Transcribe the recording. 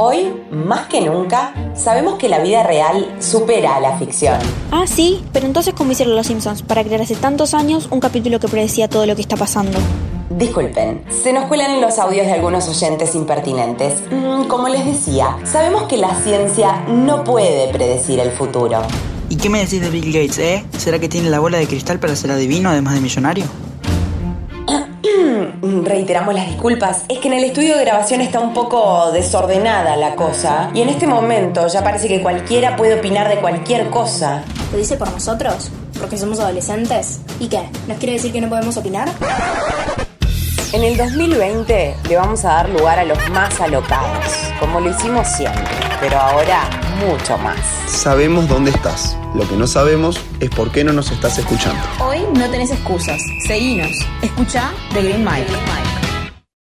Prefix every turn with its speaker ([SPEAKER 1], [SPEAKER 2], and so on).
[SPEAKER 1] Hoy, más que nunca, sabemos que la vida real supera a la ficción.
[SPEAKER 2] Ah, sí, pero entonces ¿cómo hicieron los Simpsons para crear hace tantos años un capítulo que predecía todo lo que está pasando?
[SPEAKER 1] Disculpen, se nos cuelan en los audios de algunos oyentes impertinentes. Mm, como les decía, sabemos que la ciencia no puede predecir el futuro.
[SPEAKER 3] ¿Y qué me decís de Bill Gates, eh? ¿Será que tiene la bola de cristal para ser adivino además de millonario?
[SPEAKER 1] Reiteramos las disculpas. Es que en el estudio de grabación está un poco desordenada la cosa. Y en este momento ya parece que cualquiera puede opinar de cualquier cosa.
[SPEAKER 4] ¿Lo dice por nosotros? ¿Porque somos adolescentes? ¿Y qué? ¿Nos quiere decir que no podemos opinar?
[SPEAKER 1] En el 2020 le vamos a dar lugar a los más alocados, como lo hicimos siempre, pero ahora mucho más.
[SPEAKER 5] Sabemos dónde estás. Lo que no sabemos es por qué no nos estás escuchando.
[SPEAKER 6] Hoy no tenés excusas. Seguinos. Escucha The Green Mike.